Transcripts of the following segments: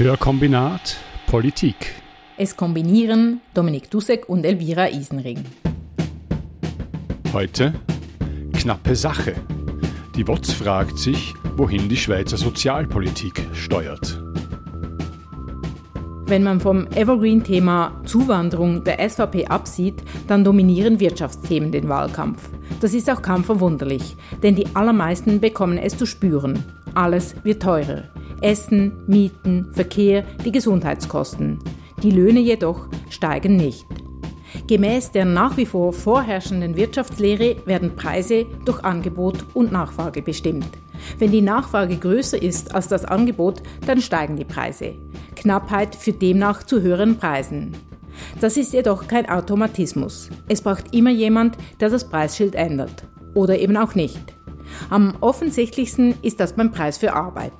Hörkombinat Politik. Es kombinieren Dominik Dussek und Elvira Isenring. Heute knappe Sache. Die WOTS fragt sich, wohin die Schweizer Sozialpolitik steuert. Wenn man vom Evergreen-Thema Zuwanderung der SVP absieht, dann dominieren Wirtschaftsthemen den Wahlkampf. Das ist auch kaum verwunderlich, denn die allermeisten bekommen es zu spüren. Alles wird teurer. Essen, Mieten, Verkehr, die Gesundheitskosten. Die Löhne jedoch steigen nicht. Gemäß der nach wie vor vorherrschenden Wirtschaftslehre werden Preise durch Angebot und Nachfrage bestimmt. Wenn die Nachfrage größer ist als das Angebot, dann steigen die Preise. Knappheit führt demnach zu höheren Preisen. Das ist jedoch kein Automatismus. Es braucht immer jemand, der das Preisschild ändert. Oder eben auch nicht. Am offensichtlichsten ist das beim Preis für Arbeit.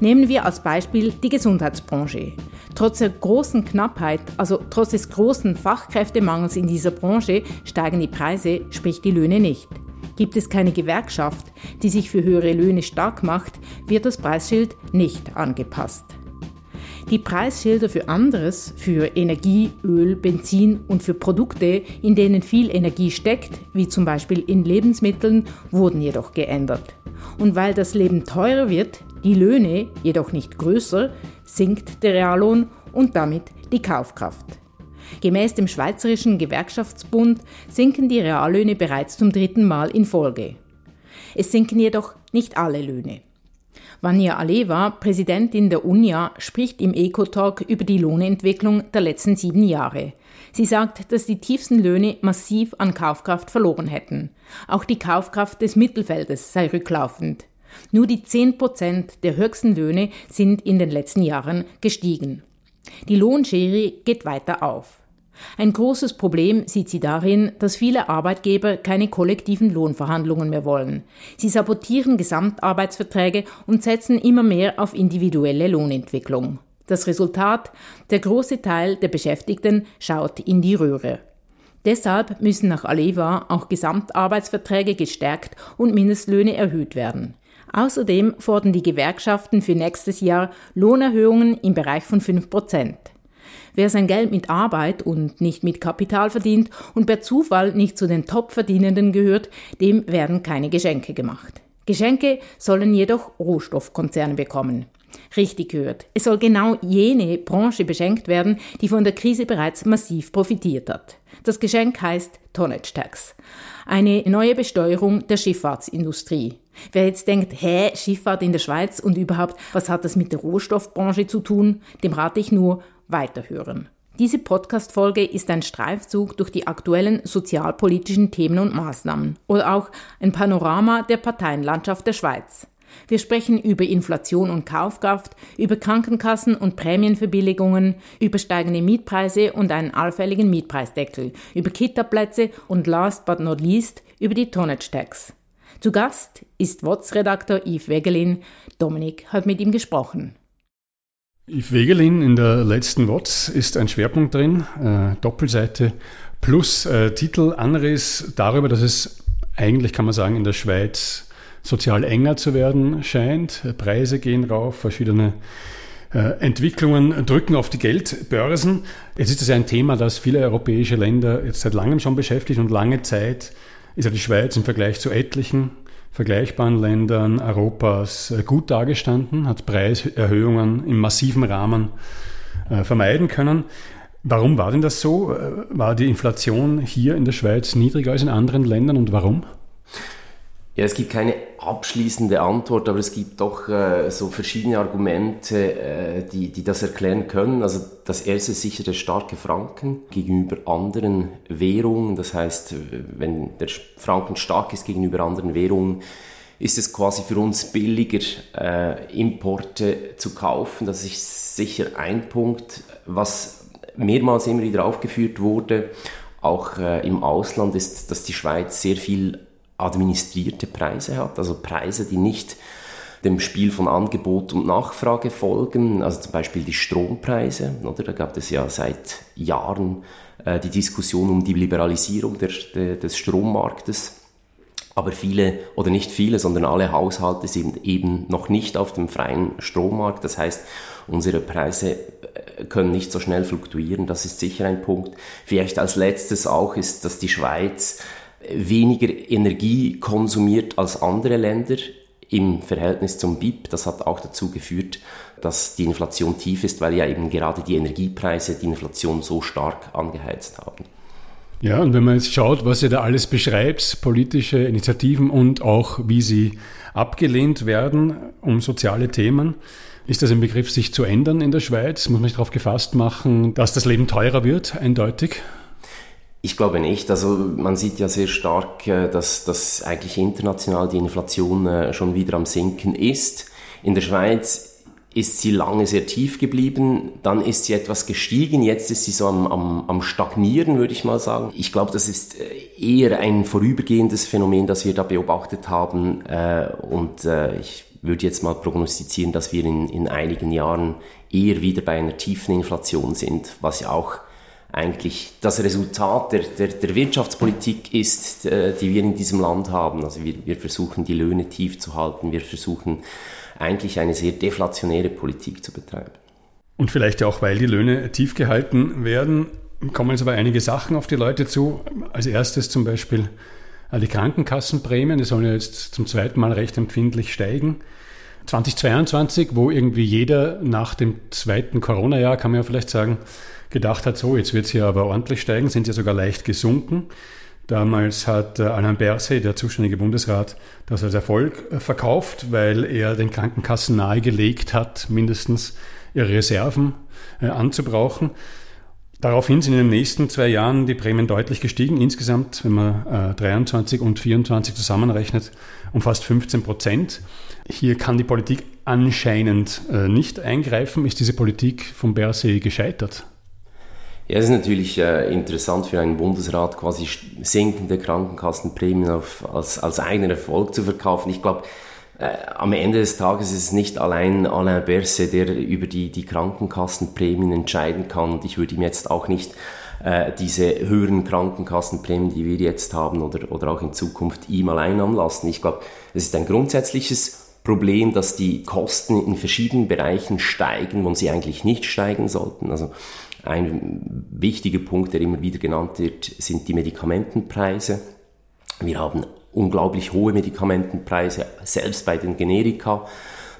Nehmen wir als Beispiel die Gesundheitsbranche. Trotz der großen Knappheit, also trotz des großen Fachkräftemangels in dieser Branche, steigen die Preise, sprich die Löhne nicht. Gibt es keine Gewerkschaft, die sich für höhere Löhne stark macht, wird das Preisschild nicht angepasst. Die Preisschilder für anderes, für Energie, Öl, Benzin und für Produkte, in denen viel Energie steckt, wie zum Beispiel in Lebensmitteln, wurden jedoch geändert. Und weil das Leben teurer wird, die Löhne jedoch nicht größer, sinkt der Reallohn und damit die Kaufkraft. Gemäß dem Schweizerischen Gewerkschaftsbund sinken die Reallöhne bereits zum dritten Mal in Folge. Es sinken jedoch nicht alle Löhne. Vanya Aleva, Präsidentin der UNIA, spricht im Eco-Talk über die Lohnentwicklung der letzten sieben Jahre. Sie sagt, dass die tiefsten Löhne massiv an Kaufkraft verloren hätten. Auch die Kaufkraft des Mittelfeldes sei rücklaufend. Nur die 10 Prozent der höchsten Löhne sind in den letzten Jahren gestiegen. Die Lohnschere geht weiter auf. Ein großes Problem sieht sie darin, dass viele Arbeitgeber keine kollektiven Lohnverhandlungen mehr wollen. Sie sabotieren Gesamtarbeitsverträge und setzen immer mehr auf individuelle Lohnentwicklung. Das Resultat, der große Teil der Beschäftigten schaut in die Röhre. Deshalb müssen nach Aleva auch Gesamtarbeitsverträge gestärkt und Mindestlöhne erhöht werden. Außerdem fordern die Gewerkschaften für nächstes Jahr Lohnerhöhungen im Bereich von 5 Prozent. Wer sein Geld mit Arbeit und nicht mit Kapital verdient und per Zufall nicht zu den Top-Verdienenden gehört, dem werden keine Geschenke gemacht. Geschenke sollen jedoch Rohstoffkonzerne bekommen. Richtig gehört. Es soll genau jene Branche beschenkt werden, die von der Krise bereits massiv profitiert hat. Das Geschenk heißt Tonnage Tax. Eine neue Besteuerung der Schifffahrtsindustrie. Wer jetzt denkt, hä, Schifffahrt in der Schweiz und überhaupt, was hat das mit der Rohstoffbranche zu tun, dem rate ich nur, weiterhören. Diese Podcast-Folge ist ein Streifzug durch die aktuellen sozialpolitischen Themen und Maßnahmen oder auch ein Panorama der Parteienlandschaft der Schweiz. Wir sprechen über Inflation und Kaufkraft, über Krankenkassen und Prämienverbilligungen, über steigende Mietpreise und einen allfälligen Mietpreisdeckel, über Kitaplätze und last but not least über die Tonnage Tax. Zu Gast ist WOTS-Redakteur Yves Wegelin. Dominik hat mit ihm gesprochen. Yves Wegelin in der letzten WOTS ist ein Schwerpunkt drin, äh, Doppelseite plus äh, Titel Anriss darüber, dass es eigentlich, kann man sagen, in der Schweiz sozial enger zu werden scheint. Preise gehen rauf, verschiedene äh, Entwicklungen drücken auf die Geldbörsen. Jetzt ist das ja ein Thema, das viele europäische Länder jetzt seit langem schon beschäftigt und lange Zeit ist ja die Schweiz im Vergleich zu etlichen vergleichbaren Ländern Europas äh, gut dargestanden, hat Preiserhöhungen im massiven Rahmen äh, vermeiden können. Warum war denn das so? War die Inflation hier in der Schweiz niedriger als in anderen Ländern und warum? Ja, es gibt keine abschließende Antwort, aber es gibt doch äh, so verschiedene Argumente, äh, die, die das erklären können. Also das erste ist sicher der starke Franken gegenüber anderen Währungen. Das heißt, wenn der Franken stark ist gegenüber anderen Währungen, ist es quasi für uns billiger, äh, Importe zu kaufen. Das ist sicher ein Punkt, was mehrmals immer wieder aufgeführt wurde, auch äh, im Ausland, ist, dass die Schweiz sehr viel administrierte Preise hat, also Preise, die nicht dem Spiel von Angebot und Nachfrage folgen, also zum Beispiel die Strompreise, oder? Da gab es ja seit Jahren äh, die Diskussion um die Liberalisierung der, der, des Strommarktes. Aber viele oder nicht viele, sondern alle Haushalte sind eben noch nicht auf dem freien Strommarkt. Das heißt, unsere Preise äh, können nicht so schnell fluktuieren. Das ist sicher ein Punkt. Vielleicht als letztes auch ist, dass die Schweiz weniger Energie konsumiert als andere Länder im Verhältnis zum BIP. Das hat auch dazu geführt, dass die Inflation tief ist, weil ja eben gerade die Energiepreise die Inflation so stark angeheizt haben. Ja, und wenn man jetzt schaut, was ihr da alles beschreibt, politische Initiativen und auch wie sie abgelehnt werden um soziale Themen, ist das ein Begriff, sich zu ändern in der Schweiz? Muss man sich darauf gefasst machen, dass das Leben teurer wird, eindeutig? Ich glaube nicht. Also man sieht ja sehr stark, äh, dass, dass eigentlich international die Inflation äh, schon wieder am Sinken ist. In der Schweiz ist sie lange sehr tief geblieben, dann ist sie etwas gestiegen, jetzt ist sie so am, am, am Stagnieren, würde ich mal sagen. Ich glaube, das ist äh, eher ein vorübergehendes Phänomen, das wir da beobachtet haben und ich würde jetzt mal prognostizieren, dass wir in, in einigen Jahren eher wieder bei einer tiefen Inflation sind, was ja auch eigentlich das Resultat der, der, der Wirtschaftspolitik ist, äh, die wir in diesem Land haben. Also wir, wir versuchen die Löhne tief zu halten, wir versuchen eigentlich eine sehr deflationäre Politik zu betreiben. Und vielleicht auch, weil die Löhne tief gehalten werden, kommen jetzt aber einige Sachen auf die Leute zu. Als erstes zum Beispiel die Krankenkassenprämien, die sollen ja jetzt zum zweiten Mal recht empfindlich steigen. 2022, wo irgendwie jeder nach dem zweiten Corona-Jahr, kann man ja vielleicht sagen, gedacht hat, so, jetzt wird es hier aber ordentlich steigen, sind ja sogar leicht gesunken. Damals hat äh, Alain Berset, der zuständige Bundesrat, das als Erfolg äh, verkauft, weil er den Krankenkassen nahegelegt hat, mindestens ihre Reserven äh, anzubrauchen. Daraufhin sind in den nächsten zwei Jahren die Prämien deutlich gestiegen. Insgesamt, wenn man 23 und 24 zusammenrechnet, um fast 15 Prozent. Hier kann die Politik anscheinend nicht eingreifen. Ist diese Politik von Berset gescheitert? Ja, es ist natürlich äh, interessant für einen Bundesrat, quasi sinkende Krankenkassenprämien auf, als, als eigenen Erfolg zu verkaufen. Ich glaube, äh, am Ende des Tages ist es nicht allein Alain Berset, der über die, die Krankenkassenprämien entscheiden kann. Und ich würde ihm jetzt auch nicht äh, diese höheren Krankenkassenprämien, die wir jetzt haben oder, oder auch in Zukunft ihm allein anlassen. Ich glaube, es ist ein grundsätzliches Problem, dass die Kosten in verschiedenen Bereichen steigen, wo sie eigentlich nicht steigen sollten. Also ein wichtiger Punkt, der immer wieder genannt wird, sind die Medikamentenpreise. Wir haben unglaublich hohe Medikamentenpreise, selbst bei den Generika.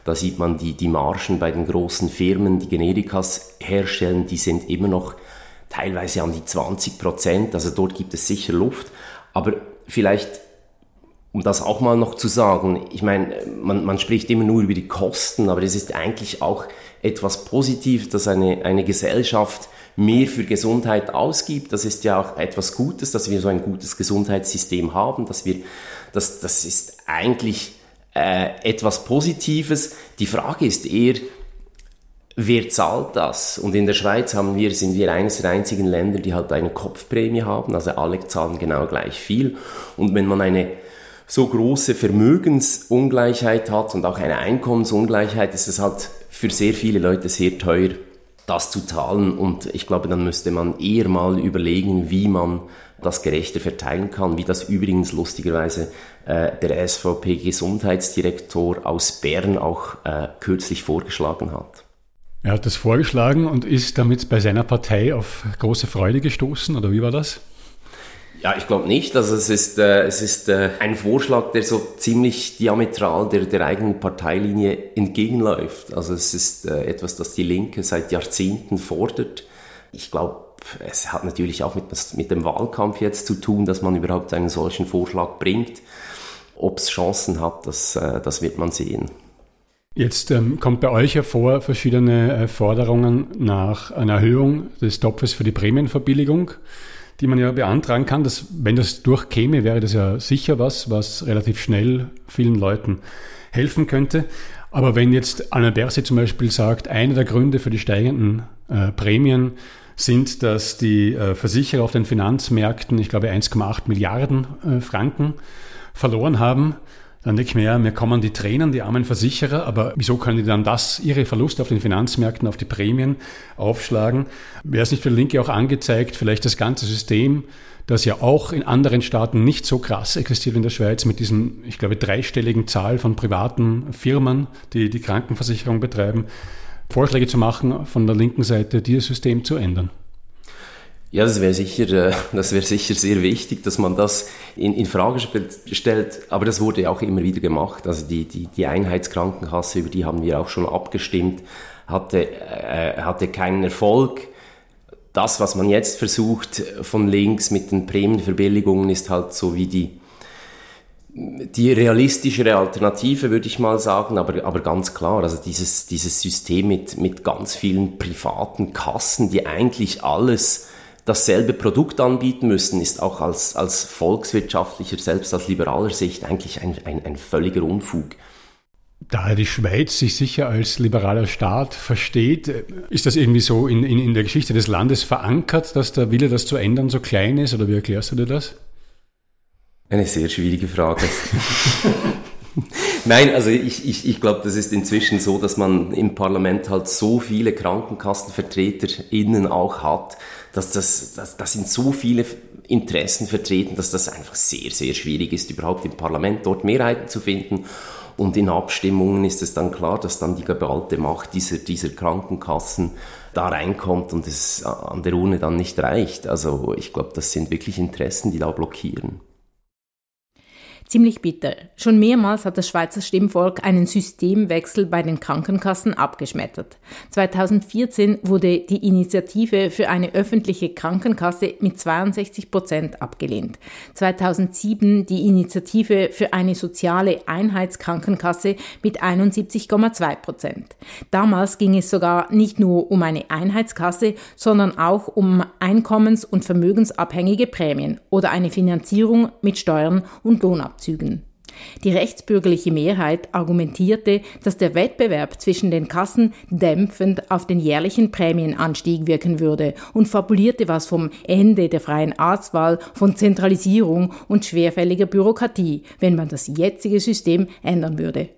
Da sieht man die, die Margen bei den großen Firmen, die Generikas herstellen, die sind immer noch teilweise an die 20 Prozent. Also dort gibt es sicher Luft. Aber vielleicht, um das auch mal noch zu sagen, ich meine, man, man spricht immer nur über die Kosten, aber es ist eigentlich auch etwas Positives, dass eine, eine Gesellschaft mehr für Gesundheit ausgibt. Das ist ja auch etwas Gutes, dass wir so ein gutes Gesundheitssystem haben, dass wir, das, das ist eigentlich äh, etwas Positives. Die Frage ist eher, wer zahlt das? Und in der Schweiz haben wir, sind wir eines der einzigen Länder, die halt eine Kopfprämie haben, also alle zahlen genau gleich viel. Und wenn man eine so große Vermögensungleichheit hat und auch eine Einkommensungleichheit, ist es halt für sehr viele Leute sehr teuer, das zu zahlen. Und ich glaube, dann müsste man eher mal überlegen, wie man das gerechter verteilen kann, wie das übrigens lustigerweise äh, der SVP-Gesundheitsdirektor aus Bern auch äh, kürzlich vorgeschlagen hat. Er hat das vorgeschlagen und ist damit bei seiner Partei auf große Freude gestoßen, oder wie war das? Ja, ich glaube nicht. Also es ist, äh, es ist äh, ein Vorschlag, der so ziemlich diametral der, der eigenen Parteilinie entgegenläuft. Also es ist äh, etwas, das die Linke seit Jahrzehnten fordert. Ich glaube, es hat natürlich auch mit, mit dem Wahlkampf jetzt zu tun, dass man überhaupt einen solchen Vorschlag bringt. Ob es Chancen hat, das, äh, das wird man sehen. Jetzt ähm, kommt bei euch hervor verschiedene äh, Forderungen nach einer Erhöhung des Topfes für die Prämienverbilligung die man ja beantragen kann. Dass, wenn das durchkäme, wäre das ja sicher was, was relativ schnell vielen Leuten helfen könnte. Aber wenn jetzt Anna Berse zum Beispiel sagt, einer der Gründe für die steigenden äh, Prämien sind, dass die äh, Versicherer auf den Finanzmärkten, ich glaube, 1,8 Milliarden äh, Franken verloren haben, dann denke ich mir, ja, mir kommen die Tränen, die armen Versicherer, aber wieso können die dann das, ihre Verluste auf den Finanzmärkten, auf die Prämien aufschlagen? Wäre es nicht für Linke auch angezeigt, vielleicht das ganze System das ja auch in anderen Staaten nicht so krass existiert wie in der Schweiz mit diesen, ich glaube, dreistelligen Zahl von privaten Firmen, die die Krankenversicherung betreiben, Vorschläge zu machen von der linken Seite, dieses System zu ändern. Ja, das wäre sicher, äh, das wäre sicher sehr wichtig, dass man das in, in Frage stellt. Aber das wurde ja auch immer wieder gemacht. Also die, die, die Einheitskrankenkasse, über die haben wir auch schon abgestimmt, hatte, äh, hatte keinen Erfolg. Das, was man jetzt versucht von links mit den Prämienverbilligungen, ist halt so wie die, die realistischere Alternative, würde ich mal sagen, aber, aber ganz klar, also dieses, dieses System mit, mit ganz vielen privaten Kassen, die eigentlich alles dasselbe Produkt anbieten müssen, ist auch als, als volkswirtschaftlicher, selbst aus liberaler Sicht eigentlich ein, ein, ein völliger Unfug. Da die Schweiz sich sicher als liberaler Staat versteht, ist das irgendwie so in, in, in der Geschichte des Landes verankert, dass der Wille, das zu ändern, so klein ist? Oder wie erklärst du dir das? Eine sehr schwierige Frage. Nein, also ich, ich, ich glaube, das ist inzwischen so, dass man im Parlament halt so viele KrankenkassenvertreterInnen auch hat, dass das, das, das sind so viele Interessen vertreten, dass das einfach sehr, sehr schwierig ist, überhaupt im Parlament dort Mehrheiten zu finden. Und in Abstimmungen ist es dann klar, dass dann die geballte Macht dieser, dieser Krankenkassen da reinkommt und es an der Urne dann nicht reicht. Also ich glaube, das sind wirklich Interessen, die da blockieren. Ziemlich bitter. Schon mehrmals hat das Schweizer Stimmvolk einen Systemwechsel bei den Krankenkassen abgeschmettert. 2014 wurde die Initiative für eine öffentliche Krankenkasse mit 62 Prozent abgelehnt. 2007 die Initiative für eine soziale Einheitskrankenkasse mit 71,2 Prozent. Damals ging es sogar nicht nur um eine Einheitskasse, sondern auch um einkommens- und vermögensabhängige Prämien oder eine Finanzierung mit Steuern und Lohnabzügen. Abzügen. Die rechtsbürgerliche Mehrheit argumentierte, dass der Wettbewerb zwischen den Kassen dämpfend auf den jährlichen Prämienanstieg wirken würde und fabulierte was vom Ende der freien Arztwahl, von Zentralisierung und schwerfälliger Bürokratie, wenn man das jetzige System ändern würde.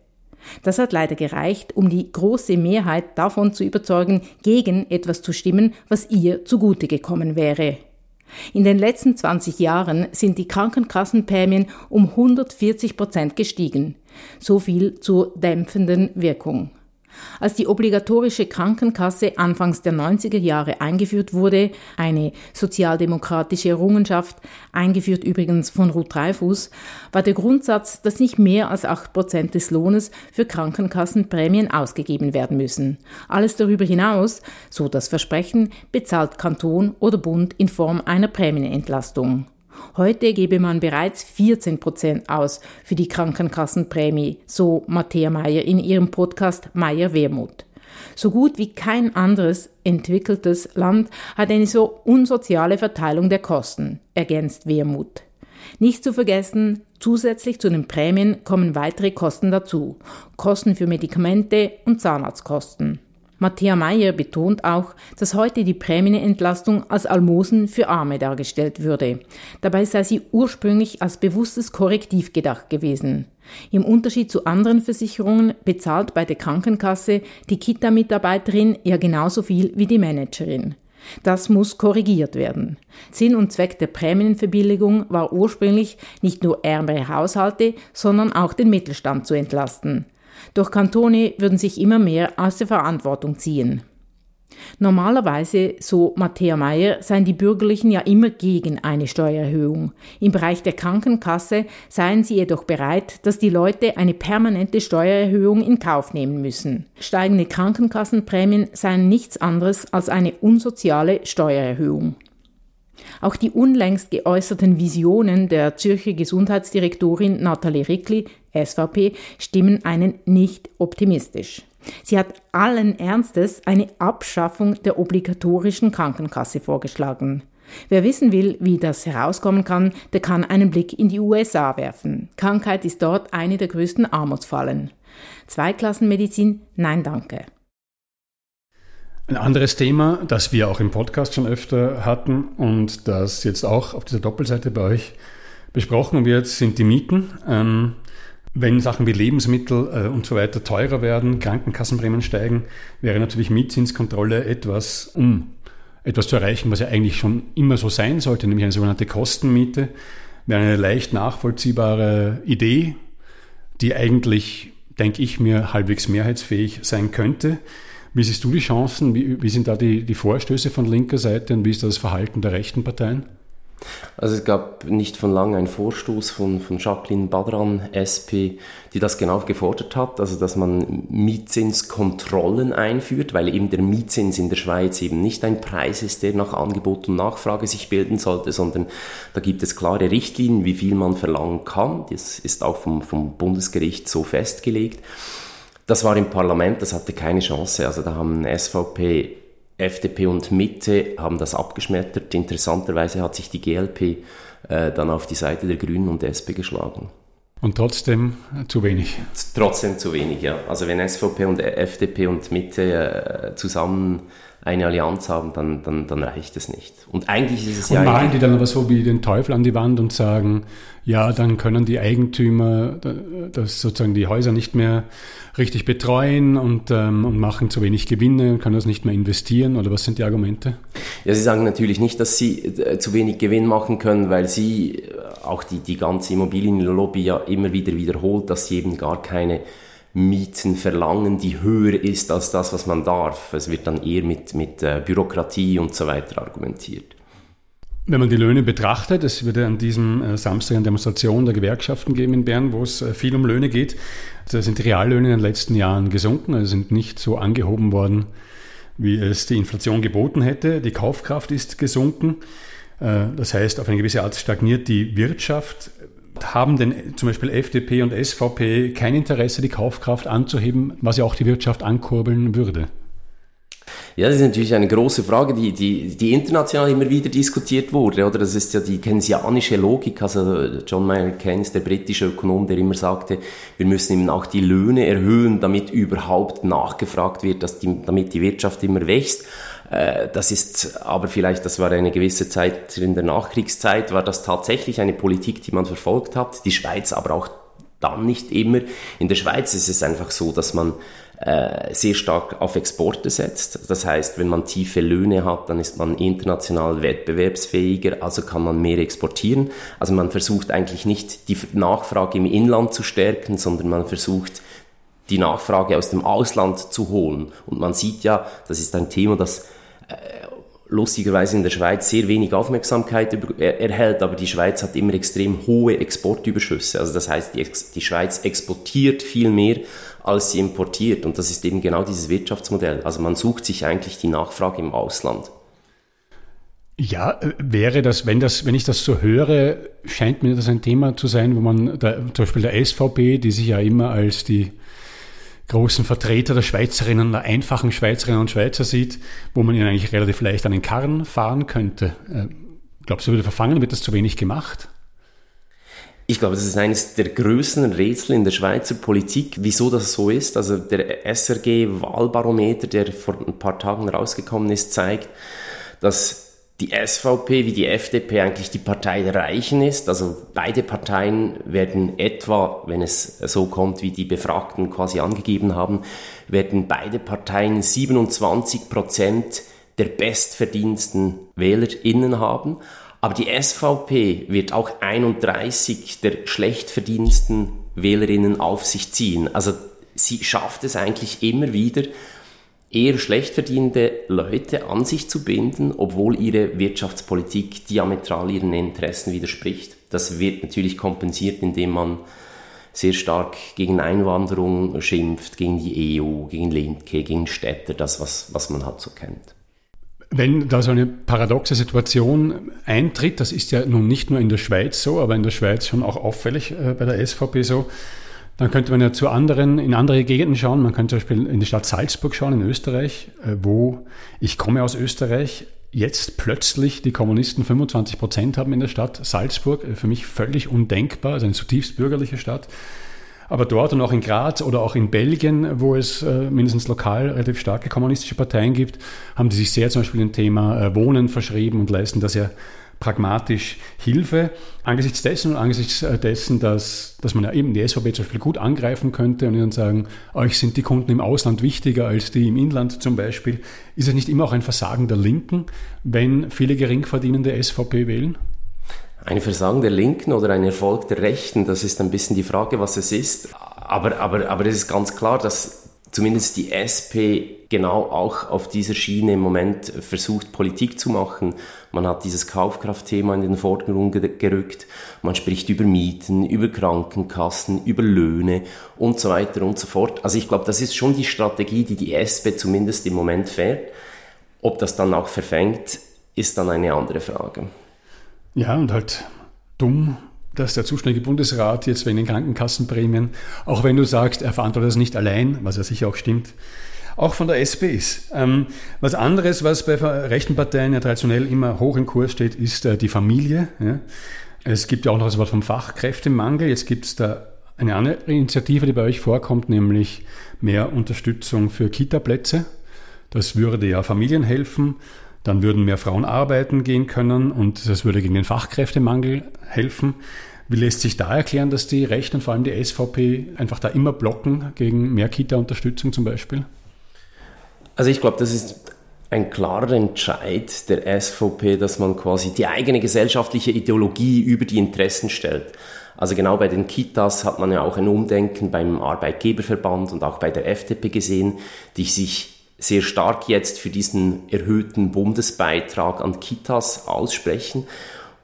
Das hat leider gereicht, um die große Mehrheit davon zu überzeugen, gegen etwas zu stimmen, was ihr zugute gekommen wäre. In den letzten 20 Jahren sind die Krankenkassenprämien um 140 Prozent gestiegen. So viel zur dämpfenden Wirkung. Als die obligatorische Krankenkasse anfangs der 90er Jahre eingeführt wurde, eine sozialdemokratische Errungenschaft, eingeführt übrigens von Ruth Dreifuß, war der Grundsatz, dass nicht mehr als 8 Prozent des Lohnes für Krankenkassenprämien ausgegeben werden müssen. Alles darüber hinaus, so das Versprechen, bezahlt Kanton oder Bund in Form einer Prämienentlastung. Heute gebe man bereits 14 Prozent aus für die Krankenkassenprämie, so Matthäa Meyer in ihrem Podcast Meyer Wermut. So gut wie kein anderes entwickeltes Land hat eine so unsoziale Verteilung der Kosten, ergänzt Wermut. Nicht zu vergessen, zusätzlich zu den Prämien kommen weitere Kosten dazu, Kosten für Medikamente und Zahnarztkosten. Matthäa Meyer betont auch, dass heute die Prämienentlastung als Almosen für Arme dargestellt würde. Dabei sei sie ursprünglich als bewusstes Korrektiv gedacht gewesen. Im Unterschied zu anderen Versicherungen bezahlt bei der Krankenkasse die Kita-Mitarbeiterin ja genauso viel wie die Managerin. Das muss korrigiert werden. Sinn und Zweck der Prämienverbilligung war ursprünglich nicht nur ärmere Haushalte, sondern auch den Mittelstand zu entlasten. Doch Kantone würden sich immer mehr aus der Verantwortung ziehen. Normalerweise, so Matthäa Meyer, seien die Bürgerlichen ja immer gegen eine Steuererhöhung. Im Bereich der Krankenkasse seien sie jedoch bereit, dass die Leute eine permanente Steuererhöhung in Kauf nehmen müssen. Steigende Krankenkassenprämien seien nichts anderes als eine unsoziale Steuererhöhung. Auch die unlängst geäußerten Visionen der Zürcher Gesundheitsdirektorin Nathalie Rickli, SVP, stimmen einen nicht optimistisch. Sie hat allen Ernstes eine Abschaffung der obligatorischen Krankenkasse vorgeschlagen. Wer wissen will, wie das herauskommen kann, der kann einen Blick in die USA werfen. Krankheit ist dort eine der größten Armutsfallen. Zweiklassenmedizin? Nein, danke. Ein anderes Thema, das wir auch im Podcast schon öfter hatten und das jetzt auch auf dieser Doppelseite bei euch besprochen wird, sind die Mieten. Ähm, wenn Sachen wie Lebensmittel äh, und so weiter teurer werden, Krankenkassenprämien steigen, wäre natürlich Mietzinskontrolle etwas, um etwas zu erreichen, was ja eigentlich schon immer so sein sollte, nämlich eine sogenannte Kostenmiete, wäre eine leicht nachvollziehbare Idee, die eigentlich, denke ich mir, halbwegs mehrheitsfähig sein könnte. Wie siehst du die Chancen? Wie, wie sind da die, die Vorstöße von linker Seite und wie ist das Verhalten der rechten Parteien? Also es gab nicht von langem einen Vorstoß von, von Jacqueline Badran, SP, die das genau gefordert hat, also dass man Mietzinskontrollen einführt, weil eben der Mietzins in der Schweiz eben nicht ein Preis ist, der nach Angebot und Nachfrage sich bilden sollte, sondern da gibt es klare Richtlinien, wie viel man verlangen kann. Das ist auch vom, vom Bundesgericht so festgelegt. Das war im Parlament, das hatte keine Chance. Also da haben SVP, FDP und Mitte haben das abgeschmettert. Interessanterweise hat sich die GLP äh, dann auf die Seite der Grünen und der SP geschlagen. Und trotzdem äh, zu wenig. Trotzdem zu wenig, ja. Also wenn SVP und FDP und Mitte äh, zusammen eine Allianz haben, dann, dann, dann reicht es nicht. Und eigentlich ist es und ja. malen die dann aber so wie den Teufel an die Wand und sagen, ja, dann können die Eigentümer das sozusagen die Häuser nicht mehr richtig betreuen und, ähm, und machen zu wenig Gewinne, können das nicht mehr investieren oder was sind die Argumente? Ja, sie sagen natürlich nicht, dass sie äh, zu wenig Gewinn machen können, weil sie, äh, auch die, die ganze Immobilienlobby ja immer wieder wiederholt, dass sie eben gar keine Mieten verlangen, die höher ist als das, was man darf. Es wird dann eher mit, mit äh, Bürokratie und so weiter argumentiert. Wenn man die Löhne betrachtet, es wird an diesem äh, Samstag eine Demonstration der Gewerkschaften geben in Bern, wo es äh, viel um Löhne geht. Da sind die Reallöhne in den letzten Jahren gesunken, also sind nicht so angehoben worden, wie es die Inflation geboten hätte. Die Kaufkraft ist gesunken. Das heißt, auf eine gewisse Art stagniert die Wirtschaft. Haben denn zum Beispiel FDP und SVP kein Interesse, die Kaufkraft anzuheben, was ja auch die Wirtschaft ankurbeln würde? Ja, das ist natürlich eine große Frage, die, die, die international immer wieder diskutiert wurde, oder? Das ist ja die keynesianische Logik. Also John Maynard Keynes, der britische Ökonom, der immer sagte, wir müssen eben auch die Löhne erhöhen, damit überhaupt nachgefragt wird, dass die, damit die Wirtschaft immer wächst. Äh, das ist aber vielleicht, das war eine gewisse Zeit in der Nachkriegszeit, war das tatsächlich eine Politik, die man verfolgt hat. Die Schweiz aber auch dann nicht immer. In der Schweiz ist es einfach so, dass man äh, sehr stark auf Exporte setzt. Das heißt, wenn man tiefe Löhne hat, dann ist man international wettbewerbsfähiger, also kann man mehr exportieren. Also man versucht eigentlich nicht die Nachfrage im Inland zu stärken, sondern man versucht die Nachfrage aus dem Ausland zu holen. Und man sieht ja, das ist ein Thema, das lustigerweise in der Schweiz sehr wenig Aufmerksamkeit erhält, aber die Schweiz hat immer extrem hohe Exportüberschüsse. Also das heißt, die, die Schweiz exportiert viel mehr, als sie importiert. Und das ist eben genau dieses Wirtschaftsmodell. Also man sucht sich eigentlich die Nachfrage im Ausland. Ja, äh, wäre das, wenn das, wenn ich das so höre, scheint mir das ein Thema zu sein, wo man da, zum Beispiel der SVP, die sich ja immer als die großen Vertreter der Schweizerinnen, der einfachen Schweizerinnen und Schweizer sieht, wo man ihnen eigentlich relativ leicht an den Karren fahren könnte. Äh, glaubst du, würde verfangen, wird das zu wenig gemacht? Ich glaube, das ist eines der größten Rätsel in der Schweizer Politik, wieso das so ist. Also der SRG-Wahlbarometer, der vor ein paar Tagen rausgekommen ist, zeigt, dass die SVP wie die FDP eigentlich die Partei der Reichen ist. Also beide Parteien werden etwa, wenn es so kommt, wie die Befragten quasi angegeben haben, werden beide Parteien 27 Prozent der bestverdiensten WählerInnen haben. Aber die SVP wird auch 31 der schlechtverdiensten WählerInnen auf sich ziehen. Also sie schafft es eigentlich immer wieder, eher schlecht verdienende Leute an sich zu binden, obwohl ihre Wirtschaftspolitik diametral ihren Interessen widerspricht. Das wird natürlich kompensiert, indem man sehr stark gegen Einwanderung schimpft, gegen die EU, gegen Lindke, gegen Städte, das, was, was man halt so kennt. Wenn da so eine paradoxe Situation eintritt, das ist ja nun nicht nur in der Schweiz so, aber in der Schweiz schon auch auffällig äh, bei der SVP so, dann könnte man ja zu anderen, in andere Gegenden schauen. Man könnte zum Beispiel in die Stadt Salzburg schauen, in Österreich, äh, wo ich komme aus Österreich, jetzt plötzlich die Kommunisten 25 Prozent haben in der Stadt Salzburg. Äh, für mich völlig undenkbar, also eine zutiefst bürgerliche Stadt. Aber dort und auch in Graz oder auch in Belgien, wo es äh, mindestens lokal relativ starke kommunistische Parteien gibt, haben die sich sehr zum Beispiel dem Thema Wohnen verschrieben und leisten das ja pragmatisch Hilfe. Angesichts dessen und angesichts äh, dessen, dass, dass man ja eben die SVP zum Beispiel gut angreifen könnte und dann sagen, euch sind die Kunden im Ausland wichtiger als die im Inland zum Beispiel, ist es nicht immer auch ein Versagen der Linken, wenn viele geringverdienende SVP wählen? Ein Versagen der Linken oder ein Erfolg der Rechten, das ist ein bisschen die Frage, was es ist. Aber, aber, aber es ist ganz klar, dass zumindest die SP genau auch auf dieser Schiene im Moment versucht, Politik zu machen. Man hat dieses Kaufkraftthema in den Vordergrund gerückt. Man spricht über Mieten, über Krankenkassen, über Löhne und so weiter und so fort. Also ich glaube, das ist schon die Strategie, die die SP zumindest im Moment fährt. Ob das dann auch verfängt, ist dann eine andere Frage. Ja, und halt dumm, dass der zuständige Bundesrat jetzt wegen den Krankenkassenprämien, auch wenn du sagst, er verantwortet das nicht allein, was ja sicher auch stimmt, auch von der SP ist. Ähm, was anderes, was bei rechten Parteien ja traditionell immer hoch im Kurs steht, ist äh, die Familie. Ja. Es gibt ja auch noch das Wort vom Fachkräftemangel. Jetzt gibt es da eine andere Initiative, die bei euch vorkommt, nämlich mehr Unterstützung für Kita-Plätze. Das würde ja Familien helfen. Dann würden mehr Frauen arbeiten gehen können und das würde gegen den Fachkräftemangel helfen. Wie lässt sich da erklären, dass die Rechten und vor allem die SVP einfach da immer blocken gegen mehr Kita-Unterstützung zum Beispiel? Also ich glaube, das ist ein klarer Entscheid der SVP, dass man quasi die eigene gesellschaftliche Ideologie über die Interessen stellt. Also genau bei den Kitas hat man ja auch ein Umdenken beim Arbeitgeberverband und auch bei der FDP gesehen, die sich sehr stark jetzt für diesen erhöhten Bundesbeitrag an Kitas aussprechen.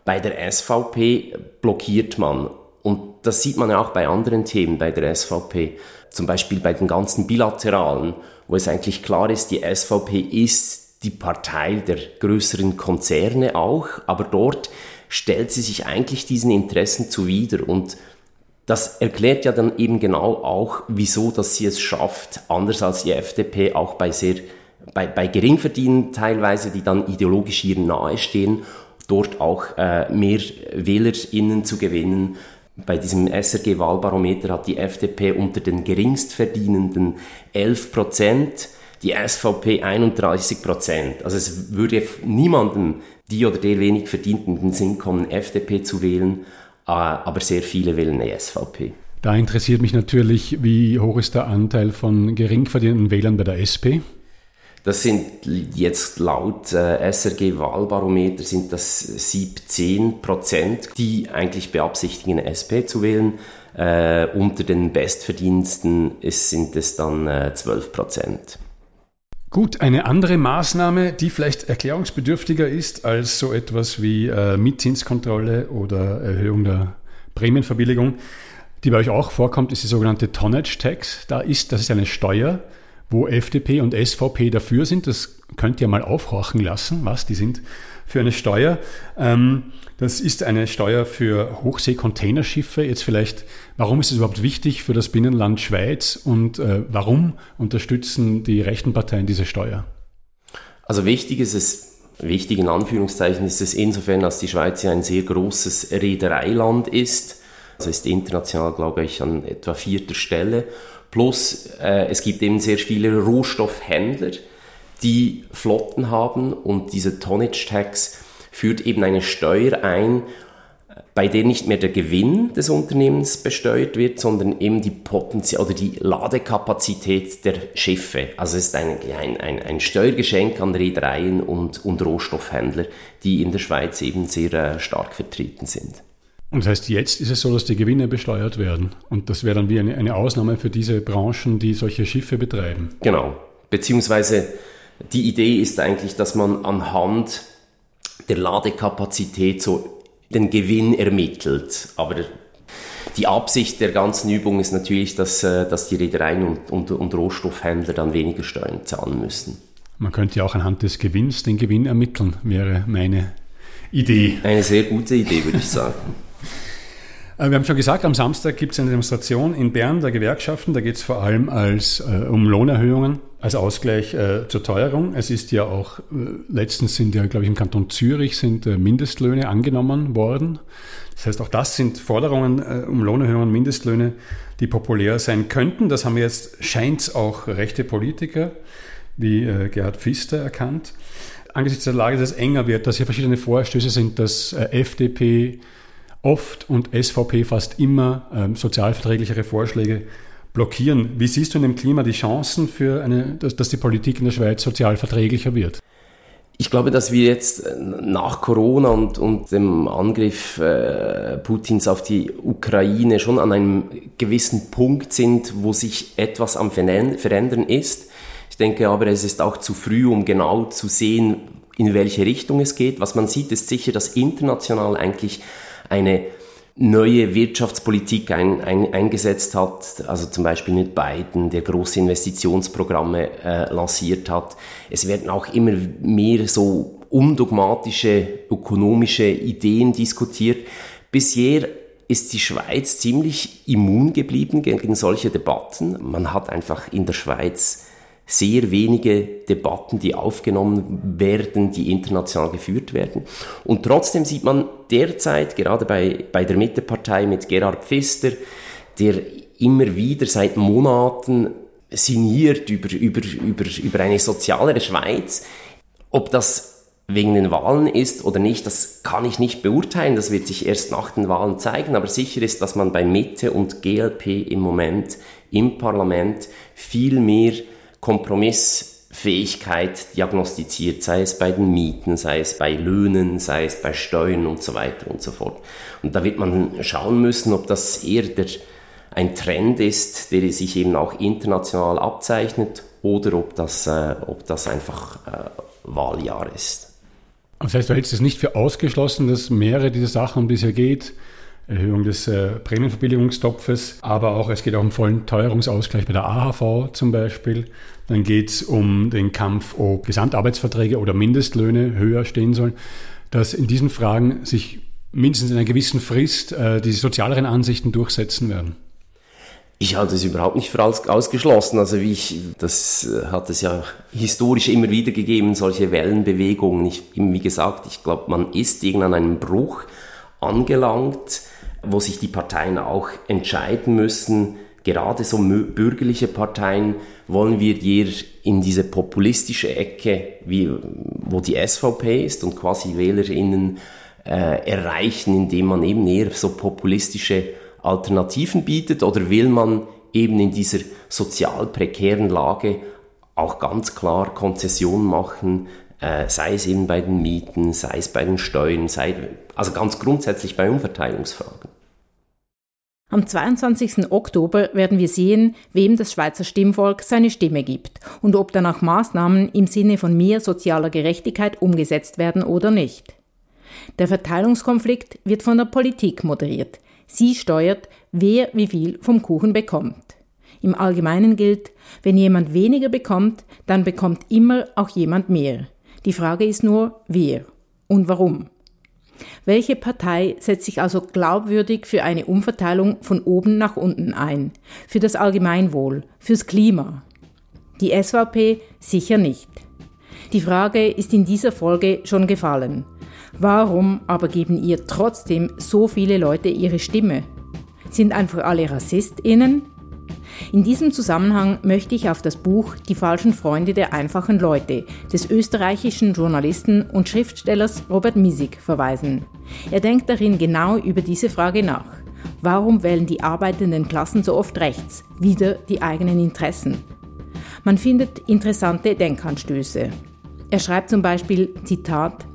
Bei der SVP blockiert man. Und das sieht man ja auch bei anderen Themen bei der SVP. Zum Beispiel bei den ganzen bilateralen, wo es eigentlich klar ist, die SVP ist die Partei der größeren Konzerne auch, aber dort stellt sie sich eigentlich diesen Interessen zuwider und das erklärt ja dann eben genau auch, wieso, dass sie es schafft, anders als die FDP, auch bei sehr, bei, bei Geringverdienern teilweise, die dann ideologisch ihr nahestehen, dort auch äh, mehr WählerInnen zu gewinnen. Bei diesem SRG-Wahlbarometer hat die FDP unter den geringstverdienenden 11 Prozent, die SVP 31 Prozent. Also es würde niemandem, die oder der wenig verdient, in den Sinn kommen, FDP zu wählen. Äh, aber sehr viele wählen die SVP. Da interessiert mich natürlich, wie hoch ist der Anteil von gering verdienenden Wählern bei der SP? Das sind jetzt laut äh, SRG Wahlbarometer sind das 17 Prozent, die eigentlich beabsichtigen, SP zu wählen. Äh, unter den Bestverdiensten ist, sind es dann äh, 12 Prozent. Gut, eine andere Maßnahme, die vielleicht erklärungsbedürftiger ist als so etwas wie äh, Mietzinskontrolle oder Erhöhung der Prämienverbilligung, die bei euch auch vorkommt, ist die sogenannte Tonnage Tax. Da ist, das ist eine Steuer, wo FDP und SVP dafür sind. Das könnt ihr mal aufhorchen lassen, was die sind für eine Steuer. Ähm, das ist eine Steuer für Hochseecontainerschiffe. Jetzt vielleicht, warum ist es überhaupt wichtig für das Binnenland Schweiz und äh, warum unterstützen die rechten Parteien diese Steuer? Also wichtig ist es, wichtig in Anführungszeichen ist es insofern, dass die Schweiz ja ein sehr großes Reedereiland ist. Also ist international, glaube ich, an etwa vierter Stelle. Plus äh, es gibt eben sehr viele Rohstoffhändler, die Flotten haben und diese Tonnage Tax führt eben eine Steuer ein, bei der nicht mehr der Gewinn des Unternehmens besteuert wird, sondern eben die Potenzial oder die Ladekapazität der Schiffe. Also es ist ein, ein, ein, Steuergeschenk an Reedereien und, und Rohstoffhändler, die in der Schweiz eben sehr äh, stark vertreten sind. Und das heißt, jetzt ist es so, dass die Gewinne besteuert werden. Und das wäre dann wie eine, eine Ausnahme für diese Branchen, die solche Schiffe betreiben. Genau. Beziehungsweise die Idee ist eigentlich, dass man anhand der Ladekapazität so den Gewinn ermittelt. Aber die Absicht der ganzen Übung ist natürlich, dass, äh, dass die Reedereien und, und, und Rohstoffhändler dann weniger Steuern zahlen müssen. Man könnte ja auch anhand des Gewinns den Gewinn ermitteln, wäre meine Idee. Eine sehr gute Idee, würde ich sagen. Äh, wir haben schon gesagt, am Samstag gibt es eine Demonstration in Bern der Gewerkschaften. Da geht es vor allem als, äh, um Lohnerhöhungen als Ausgleich äh, zur Teuerung. Es ist ja auch, äh, letztens sind ja, glaube ich, im Kanton Zürich sind äh, Mindestlöhne angenommen worden. Das heißt, auch das sind Forderungen äh, um Lohnerhöhungen, Mindestlöhne, die populär sein könnten. Das haben jetzt, scheint auch rechte Politiker wie Gerhard Pfister erkannt. angesichts der Lage, dass es enger wird, dass hier verschiedene Vorstöße sind, dass äh, FDP oft und SVP fast immer ähm, sozialverträglichere Vorschläge blockieren. Wie siehst du in dem Klima die Chancen für eine, dass, dass die Politik in der Schweiz sozial verträglicher wird? Ich glaube, dass wir jetzt äh, nach Corona und, und dem Angriff äh, Putins auf die Ukraine schon an einem gewissen Punkt sind, wo sich etwas am Verändern ist. Ich denke aber, es ist auch zu früh, um genau zu sehen, in welche Richtung es geht. Was man sieht, ist sicher, dass international eigentlich eine neue Wirtschaftspolitik ein, ein, eingesetzt hat, also zum Beispiel mit Biden, der große Investitionsprogramme äh, lanciert hat. Es werden auch immer mehr so undogmatische ökonomische Ideen diskutiert. Bisher ist die Schweiz ziemlich immun geblieben gegen solche Debatten. Man hat einfach in der Schweiz sehr wenige Debatten, die aufgenommen werden, die international geführt werden. Und trotzdem sieht man derzeit, gerade bei, bei der Mittepartei mit Gerhard Pfister, der immer wieder seit Monaten sinniert über, über, über, über eine sozialere Schweiz. Ob das wegen den Wahlen ist oder nicht, das kann ich nicht beurteilen. Das wird sich erst nach den Wahlen zeigen. Aber sicher ist, dass man bei Mitte und GLP im Moment im Parlament viel mehr Kompromissfähigkeit diagnostiziert, sei es bei den Mieten, sei es bei Löhnen, sei es bei Steuern und so weiter und so fort. Und da wird man schauen müssen, ob das eher der, ein Trend ist, der sich eben auch international abzeichnet oder ob das, äh, ob das einfach äh, Wahljahr ist. Das heißt, du hältst es nicht für ausgeschlossen, dass mehrere dieser Sachen, um die es hier geht, Erhöhung des äh, Prämienverbilligungstopfes, aber auch es geht auch um vollen Teuerungsausgleich bei der AHV zum Beispiel. Dann geht es um den Kampf, ob Gesamtarbeitsverträge oder Mindestlöhne höher stehen sollen, dass in diesen Fragen sich mindestens in einer gewissen Frist äh, die sozialeren Ansichten durchsetzen werden. Ich halte es überhaupt nicht für ausgeschlossen. Also wie ich, das äh, hat es ja historisch immer wieder gegeben, solche Wellenbewegungen. Ich, wie gesagt, ich glaube, man ist irgendwann an einem Bruch angelangt wo sich die Parteien auch entscheiden müssen, gerade so bürgerliche Parteien, wollen wir hier in diese populistische Ecke, wie, wo die SVP ist und quasi WählerInnen äh, erreichen, indem man eben eher so populistische Alternativen bietet oder will man eben in dieser sozial prekären Lage auch ganz klar Konzessionen machen, äh, sei es eben bei den Mieten, sei es bei den Steuern, sei, also ganz grundsätzlich bei Umverteilungsfragen. Am 22. Oktober werden wir sehen, wem das Schweizer Stimmvolk seine Stimme gibt und ob danach Maßnahmen im Sinne von mehr sozialer Gerechtigkeit umgesetzt werden oder nicht. Der Verteilungskonflikt wird von der Politik moderiert. Sie steuert, wer wie viel vom Kuchen bekommt. Im Allgemeinen gilt, wenn jemand weniger bekommt, dann bekommt immer auch jemand mehr. Die Frage ist nur, wer und warum. Welche Partei setzt sich also glaubwürdig für eine Umverteilung von oben nach unten ein, für das Allgemeinwohl, fürs Klima? Die SVP sicher nicht. Die Frage ist in dieser Folge schon gefallen. Warum aber geben ihr trotzdem so viele Leute ihre Stimme? Sind einfach alle Rassistinnen? In diesem Zusammenhang möchte ich auf das Buch Die falschen Freunde der einfachen Leute des österreichischen Journalisten und Schriftstellers Robert Misig verweisen. Er denkt darin genau über diese Frage nach. Warum wählen die arbeitenden Klassen so oft rechts, wieder die eigenen Interessen? Man findet interessante Denkanstöße. Er schreibt zum Beispiel, Zitat,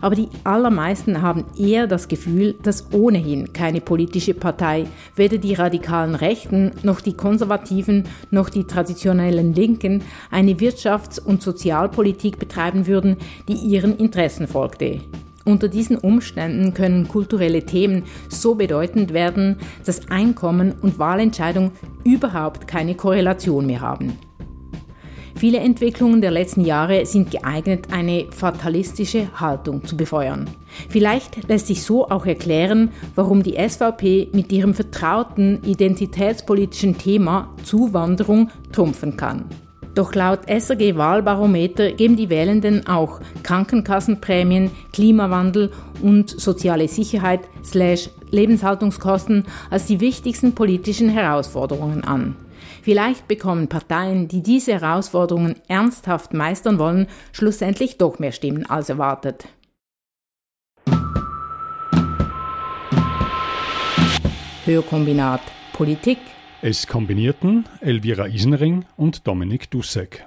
aber die allermeisten haben eher das Gefühl, dass ohnehin keine politische Partei, weder die radikalen Rechten noch die Konservativen noch die traditionellen Linken, eine Wirtschafts- und Sozialpolitik betreiben würden, die ihren Interessen folgte. Unter diesen Umständen können kulturelle Themen so bedeutend werden, dass Einkommen und Wahlentscheidung überhaupt keine Korrelation mehr haben. Viele Entwicklungen der letzten Jahre sind geeignet, eine fatalistische Haltung zu befeuern. Vielleicht lässt sich so auch erklären, warum die SVP mit ihrem vertrauten identitätspolitischen Thema Zuwanderung trumpfen kann. Doch laut SRG Wahlbarometer geben die Wählenden auch Krankenkassenprämien, Klimawandel und soziale Sicherheit slash Lebenshaltungskosten als die wichtigsten politischen Herausforderungen an. Vielleicht bekommen Parteien, die diese Herausforderungen ernsthaft meistern wollen, schlussendlich doch mehr Stimmen als erwartet. Hörkombinat Politik. Es kombinierten Elvira Isenring und Dominik Dussek.